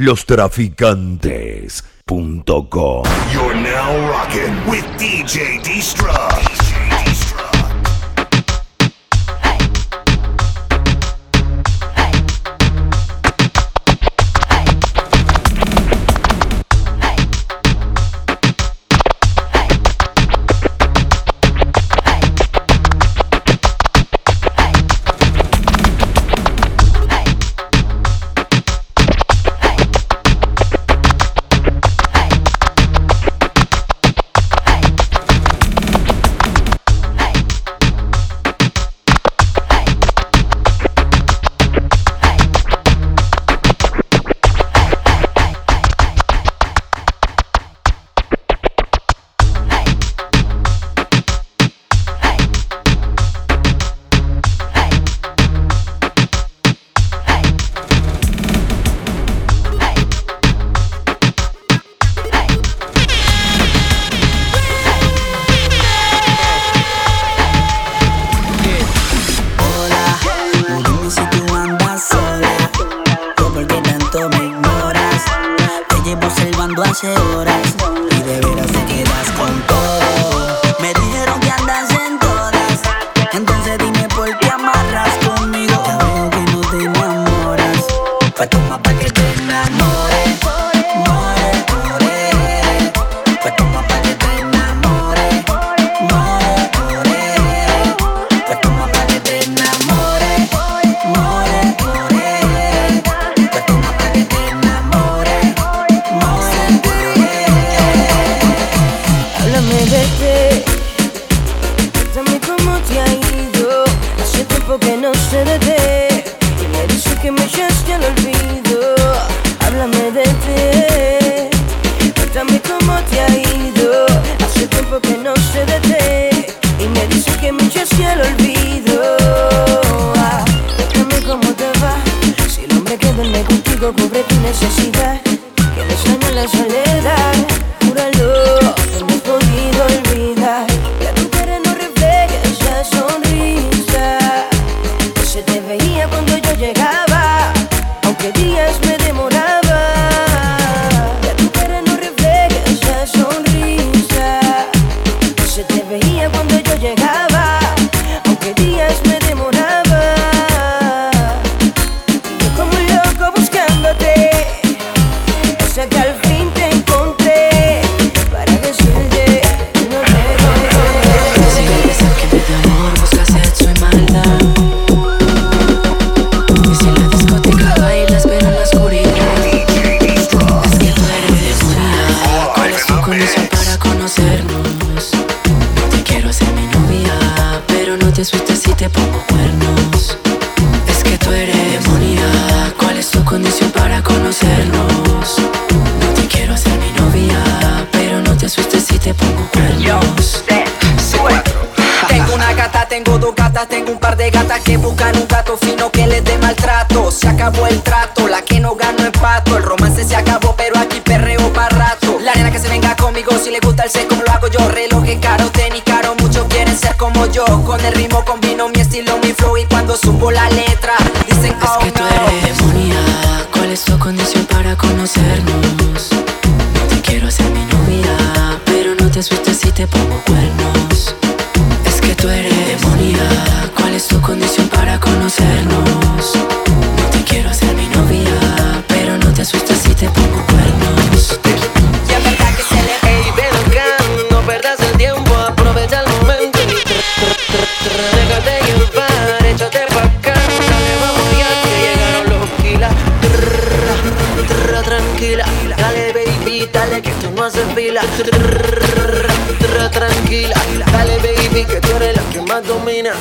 lostraficantes.com. You're now rocking with DJ Destra. tengo un par de gatas que buscan un gato fino que les dé maltrato. Se acabó el trato, la que no ganó empato. El romance se acabó, pero aquí perreo para rato. La nena que se venga conmigo, si le gusta el sexo, lo hago yo. Relojes caro, tenis caro, muchos quieren ser como yo. Con el ritmo combino mi estilo, mi flow y cuando subo la letra, dicen oh, es que tú eres ¿Cuál es tu condición para conocernos? No Te quiero hacer mi novia, pero no te asustes si te pongo cuerno.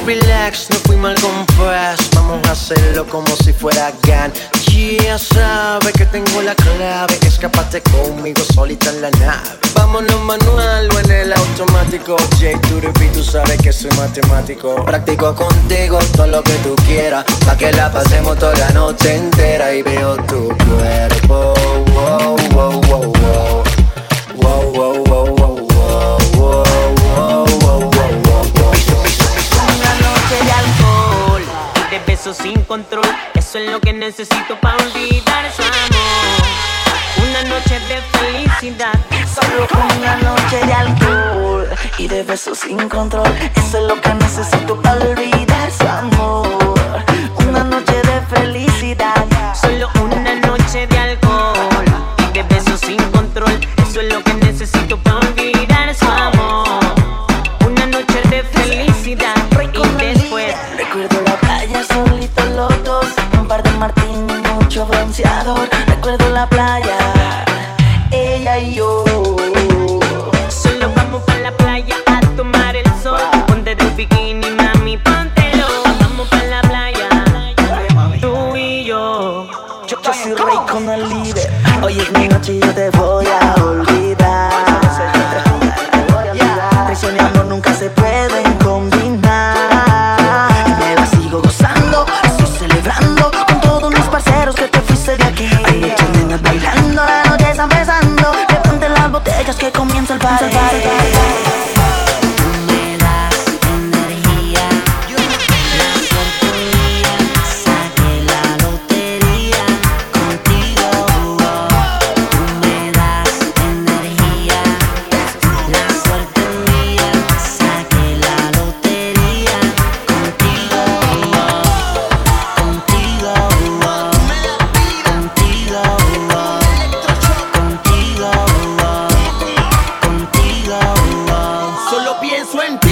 Relax, no fui mal compás. Vamos a hacerlo como si fuera GAN. Ya sabe que tengo la clave. Escapate conmigo solita en la nave. Vámonos manual o en el automático. J Turepi, tú sabes que soy matemático. Practico contigo todo lo que tú quieras. Pa' que la pasemos toda la noche entera Y veo tu cuerpo beso sin control. Eso es lo que necesito para olvidar su amor. Una noche de felicidad, solo una noche de alcohol y de besos sin control. Eso es lo que necesito para olvidar su amor. tenía place when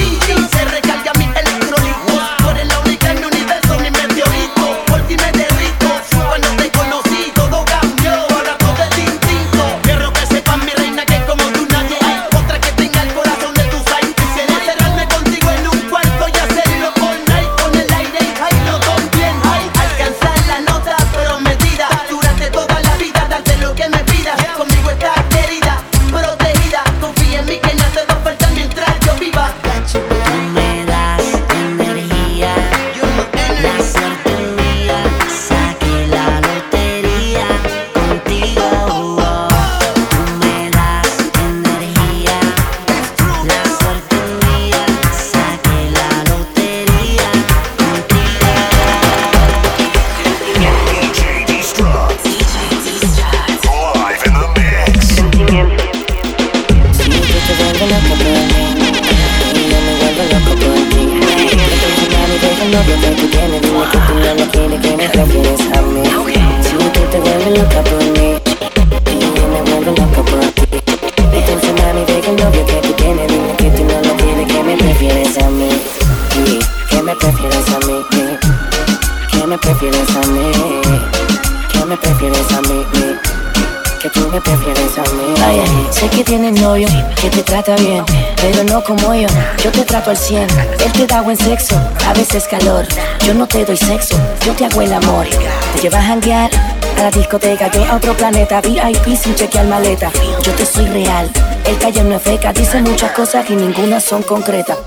Sé que tiene novio, que te trata bien, pero no como yo. Yo te trato al cien. Él te da buen sexo, a veces calor. Yo no te doy sexo, yo te hago el amor. Te llevas a janguear a la discoteca, yo a otro planeta. VIP sin chequear maleta. Yo te soy real. El calle no es feca, dice muchas cosas y ninguna son concretas.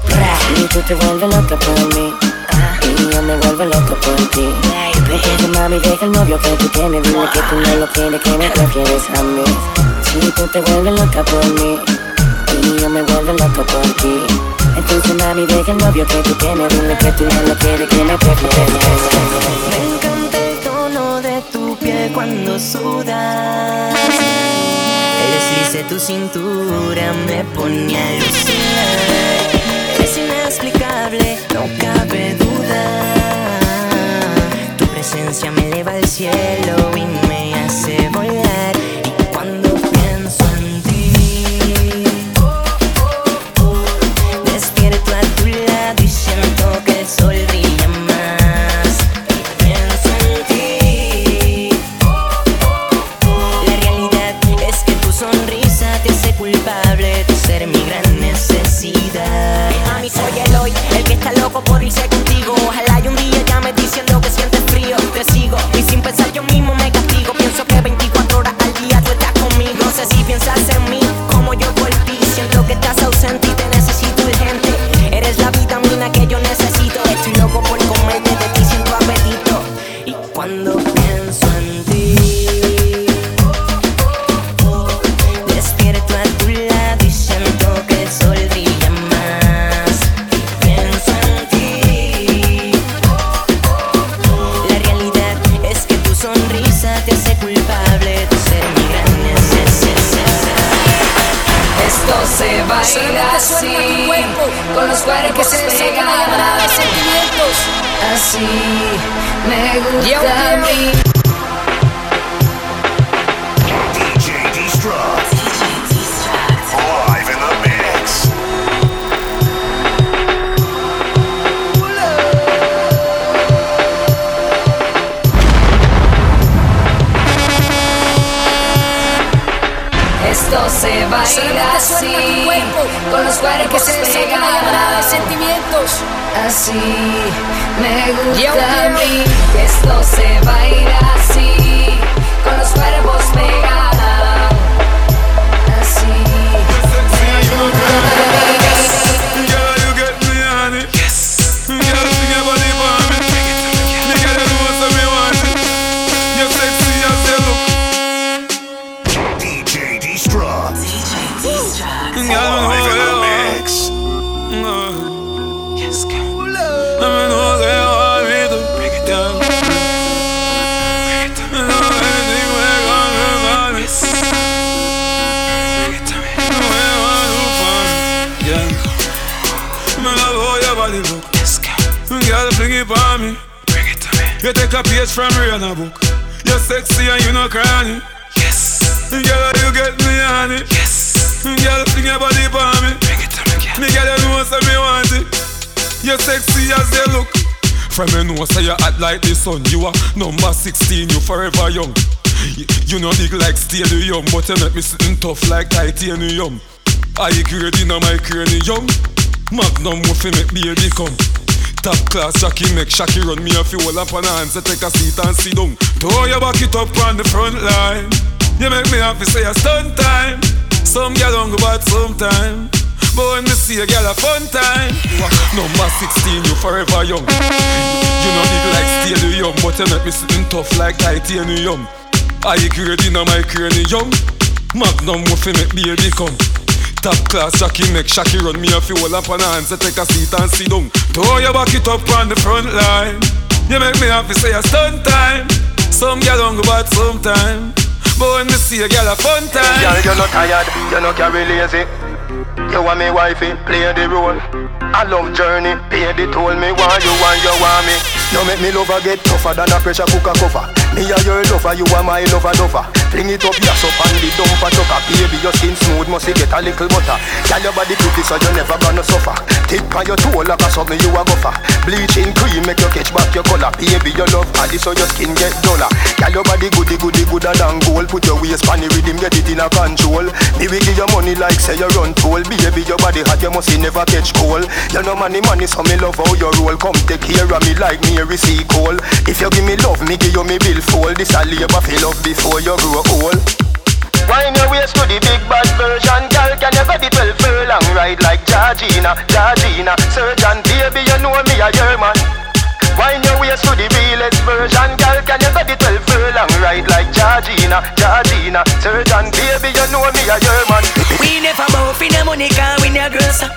Y tú te vuelves loca por mí. Y yo me vuelvo loco por ti. Baby, mami, deja el novio que tú tienes. Dile que tú no lo quieres, que me prefieres a mí. Y tú te vuelves loca por mí. Y yo me vuelvo loco por ti. Entonces mami deja el novio que tú tienes. Dile que tú no lo quieres, que me prefieres Me encanta el tono de tu piel cuando sudas. El deslice de tu cintura me pone a Es inexplicable, no cabe duda. Tu presencia me eleva al cielo y me hace volar. Me Take a page from Rihanna book. You're sexy and you know cranny. Yes. Girl, you get me on it. Yes. Girl, fling your body for me. Bring it to me, girl. Me girl, you know so me want it. You're sexy as they look. From me know say you hot like the sun. You are number 16, you forever young. You, you know big like stadium, but you make me sitting tough like titanium. I grade in my cranium. Magnum fi make baby come. Top class Jackie make Shaki run me a few up on hands to take a seat and sit down. Throw your back it up on the front line. You make me happy say a stunt time. Some girl don't go bad sometime. But when me see a girl a fun time. Number 16, you forever young. You know big like stadium, but you make me sitting tough like titanium. I grade in my cranium. Magnum fi make baby come. Top class Jackie make Shaki run me a few up on hands to take a seat and sit down. Throw your back it up on the front line. You make me happy say a stunt time. Some don't go bad sometime. But when me see a girl a fun time. Girl, you're not tired, you're not carry lazy. You want me wifey, play the role. I love journey, pay the toll. Me want you want you want me. No make me lover get tougher than a pressure cooker cover. Me a your lover, you are my lover lover. Fling it up, yes up on the dumper tucker. Baby, your skin smooth, must get a little butter. Girl, your body pretty, so you never gonna suffer. Tip on your toe like a something you a gopher. Bleaching cream make you catch back your color. Baby, your love body, so your skin get duller. Girl, your body goody goody gooder than gold. Put your waist on the rhythm, get it in a control. Me we give you money like say you run toll. Baby, your body hot, you must never catch cold. You know money, money, so me love how you roll. Come take care of me like me receive call. If you give me love, me give you me bill fold. This a labor for love before you grow old. Wine your waist to the big bad version Girl, can you get the 12 furlong Ride like Georgina, Georgina? Surgeon, baby, you know me a your man. Wine your waist to the realest version Girl, can you get the 12 furlong Ride like Georgina, Georgina? Surgeon, baby, you know me a your man. We never bow for the money, cause we no grocer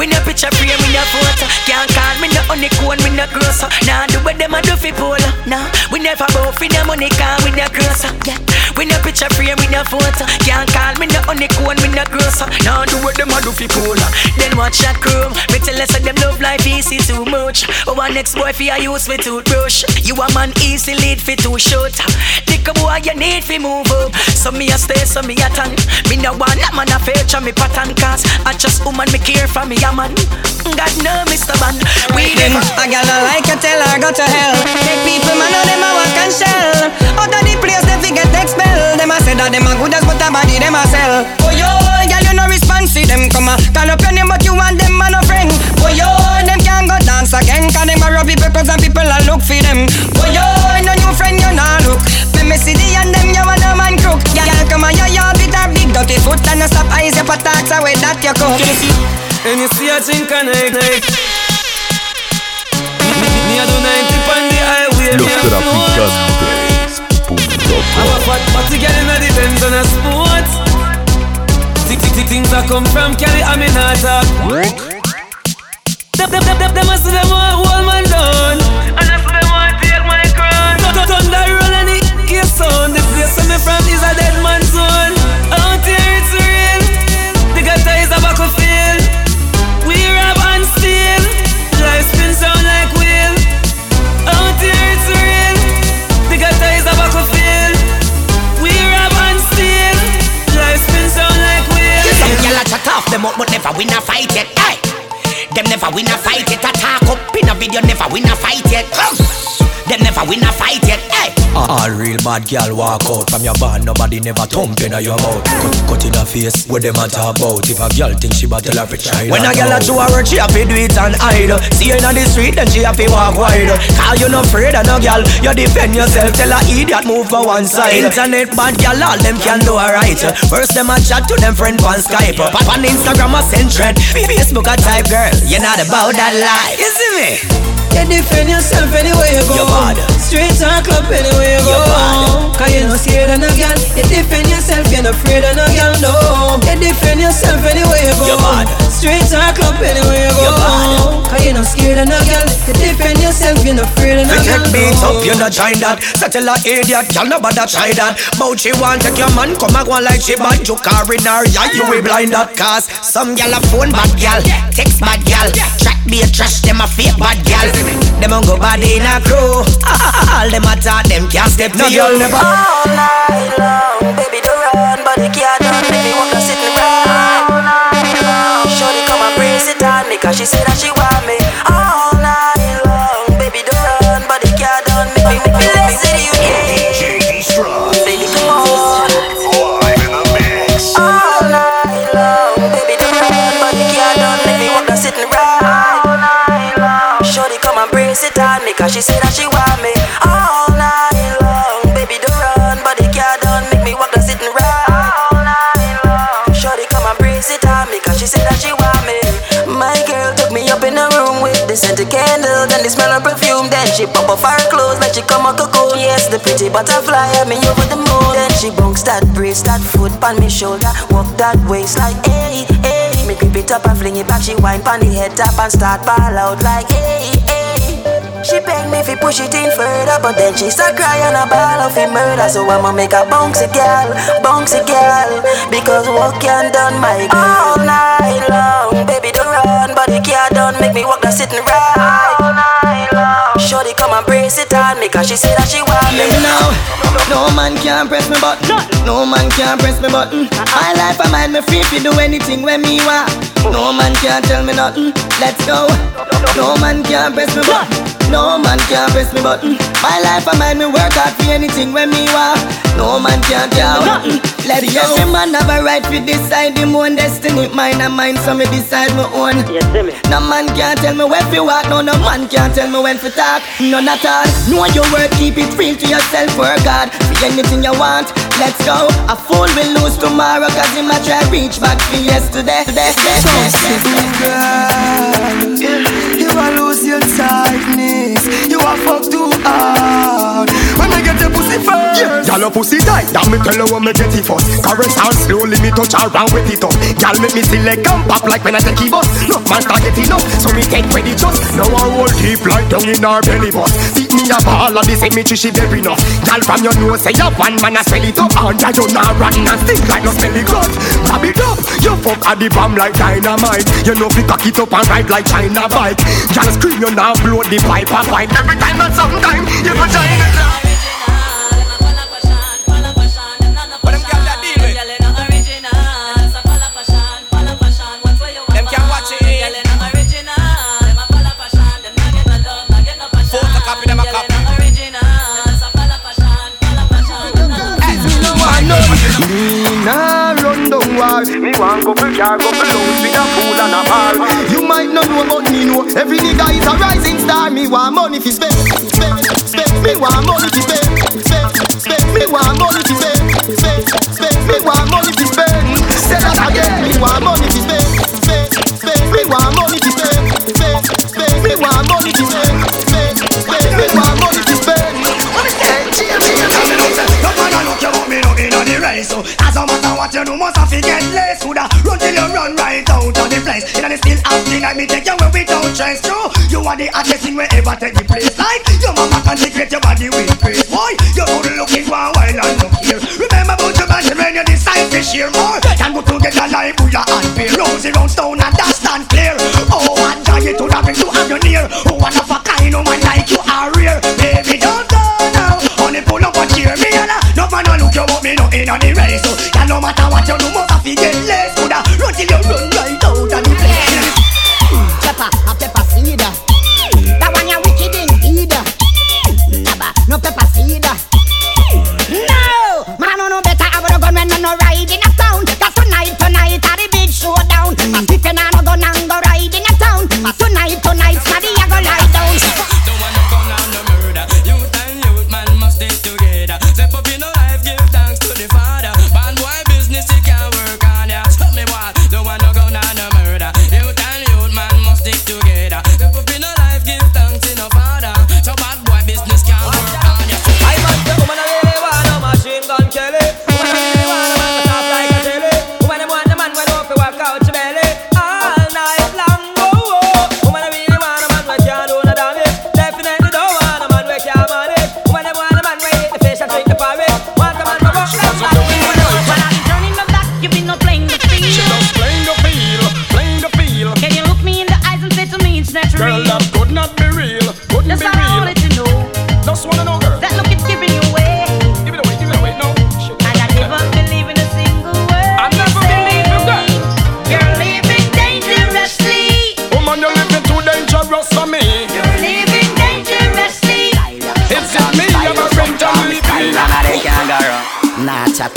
We no picture frame, we no photo. Can't call me no honeycomb, we no grocer. Nah, do what them a do for polo Nah, we never bow for the money, cause we no grocer. Yeah, we no picture frame, we no photo. Can't call me no honeycomb, we no grocer. Nah, do what them a do for polo Then watch that chrome. Me tell us them love life easy too much. Oh, one next boy for you use for toothbrush. You a man easy lead for too short A boy you need for move up So me a stay, so me a tan Me no want a man a feature me pattern Cause I just woman me care for me a man God no Mr. Man We never a gal not like you, tell her go to hell. Take people, man, know them a walk and shell. Out of the place, they forget expel. Them a say that them a good as but a body them a sell. Oh yo, gal you no response to them come a call up your name but you want them man no friend. Oh yo, them can't go dance again 'cause them a rub people cause and people a look for them. Oh yo, no new friend you not look. Me me see the and them you want a man crook. Gal come a yo yo bit a big dirty foot and no stop eyes your patats away that you cook. And you see a drink and I night. Me, me, me a do 90 on the highway. Los me a float. traficantes.com I'm a fat body girl in the Benz on a sport. Tick tick tick things that come from Cali, I'm in a talk. Them them them them them a see them never win a fight yet. Hey. Them never win a fight yet. A talk up in a video, never win a fight yet. Them never win a fight yet. Hey. All real bad gal walk out from your band, nobody never thump in your mouth. Cut, cut in her face, what them a talk about? If a gal think she battle her for try When a gal a show her work, she have to do it and hide. See her in the street, then she have to walk wide. Cause you no afraid of no gal, you defend yourself. Tell a idiot move go one side. Internet bad gal, all them can do alright. First them a chat to them friend on Skype. Pop on Instagram a send thread. Facebook a type girl, you're not about that life. You see me? You defend yourself anywhere you go. You're bad. Streets or club anywhere you go. You're bad. Cause you no scared of no girl. You defend yourself, you're not afraid of no girl. No. You defend yourself anywhere you go. You're bad. Streets or club anywhere you go. You're bad. Cause you no scared of no girl. You defend yourself, you're not afraid of no girl. take beats up, you not try that Settle a idiot, y'all no bother try that Bout she want take your man, come and go like she bad You car in her, yeah, you will blind that Cause some gal a phone bad gal Text bad gal Track be a trash, them a fake bad gal Them a go bad in a crew. All them a talk, them can't step No you. girl never All night long, baby don't run but Body can't make me walk and sit and run. All night long Shorty come and brace it on me Cause she said that she want me come brace it on me Cause she said that she want me. All night long, baby don't run. Body can't done, make me walk the sitting run. All night long. Shorty come and it on me Cause she said that she want me. My girl took me up in a room with the scented candle Then the smell of perfume. Then she pop off her clothes like she come a cocoon. Yes, the pretty butterfly had me over the moon. Then she bunks that brace, that foot on me shoulder Walk that waist like hey, hey. Me grip it up and fling it back. She whine pon the head tap and start ball out like hey, hey she beg me fi push it in further But then she start crying a ball of murder. So I'ma make a bouncy girl, bouncy girl. Because what can done my girl? All night long, baby don't run. Body can't done, make me walk the sitting right. All night long. Shorty come and brace it on me Cause she said that she want me Let me know. No man can press me button. No man can press me button. Uh-uh. My life I mind me free to do anything when me want. No man can tell me nothing. Let's go. No man can press me button. No man can press me button. My life I mind me work hard for anything when me want. No man can tell me nothing. Let's go. Every man have a right to decide him own destiny. Mine and mine, so me decide my own. No man can tell me where to walk. No, no man can tell me when to talk. None at all. Know your work, keep it real to yourself. Work hard for anything you want. Let's go. A fool will lose tomorrow, cause he might try reach back for yesterday. Today, You y'all a pussy tight. That me tell her when me get it first. Caress her slowly, me touch her round with it up. Y'all make me see leg and pop like when I take it bus. No man start get enough, so me get ready just. Now I hold deep like down in her belly bus. Beat me a ball of this, me she very enough. Y'all from your nose say you one man a spell it up. And you not rotten and stink like no smelly gut. Grab it up, you fuck at the bomb like dynamite. You know fi cock it up and ride like China bike. Y'all scream you now blow the pipe a pipe. Every time and sometime you go Every nigga is a rising star Me want money fi spend, spend, spend Me want money fi spend, spend, spend Me want money fi spend, spend, spend Me want money fi spend. Say that again. Me want money fi spend, spend, spend Me want money fi spend, spend, spend Me want money fi spend, spend, spend Me want money fi spend. Hey, cheer me No man a look you but me no inna the race so oh. As a matter what you do must Inna the still acting like me take you where without stress. True, you are the hottest thing wherever take the place. Like your mama can consecrate your body with praise Boy, you good looking a while and look here. Remember about your passion when you decide to share more Can go together like Buddha and Bear. Rosy round stone and that stand clear. Oh, one giant to have to have you near? Oh, one of a kind, no man like you are rare Baby, don't go now. Honey, pull up and cheer me and no man no look you but me no in on the race. So, no matter what you do, must have to get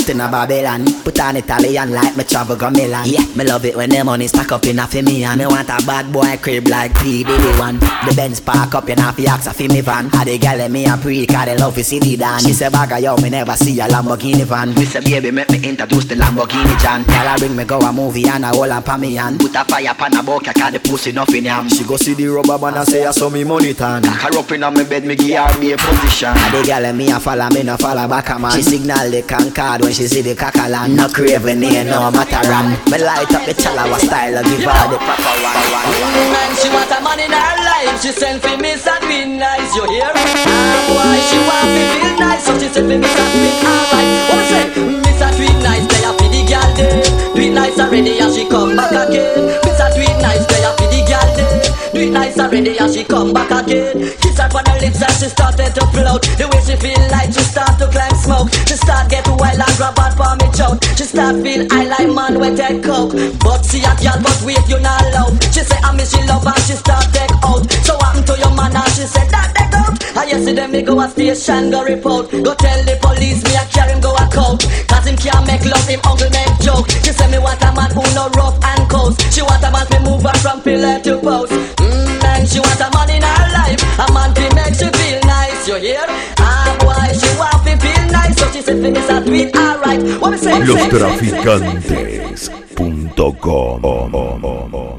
Nah, in a Babylon. Put on Italian like me travel go Milan. Yeah, me love it when the money stack up in a fi me And me want a bad boy crib like P. Diddy one. The Benz park up in a fi a fi me van. A the gal let me a pre cause they love to see the dan. She say bagga yo, me never see a Lamborghini van. Me say baby make me introduce the Lamborghini Jan. Tell her bring me go a movie and a hold on pa me hand. Put a fire pan a bucket cause the pussy nothing yam. She go see the rubber band and say I saw me money tan. Cock her up in a me bed me give her be a position. A the gal let me a follow me no follow back a man. She signal the Concord when she see the cackalan No craving here no Mataran Me light up the chalawa style and give her the proper one, one. Man, she want a man in her life. She send for me and be nice. You hear? Ah, why she want me feel nice? So she send for me and be alright. Me say? Miss a nice, they have for the girl day. Tweet nice already and she come back again. Miss a nice, they have for the girl day. Tweet nice already and she come back again. Kiss her on the lips and she started to float. The way she feel like she start to climb smoke. She start get wild and start feel I like man with that coke. But see a girl, but wait you not loud. She say I miss she love and she start take out. So what to your man and she said that they out. I yesterday me go a station go report. Go tell the police me I carry him go a coat. Cause him can't make love him uncle make joke. She say me want a man who no rough and coast. She want a man to move her from pillar to post. Los traficantes.com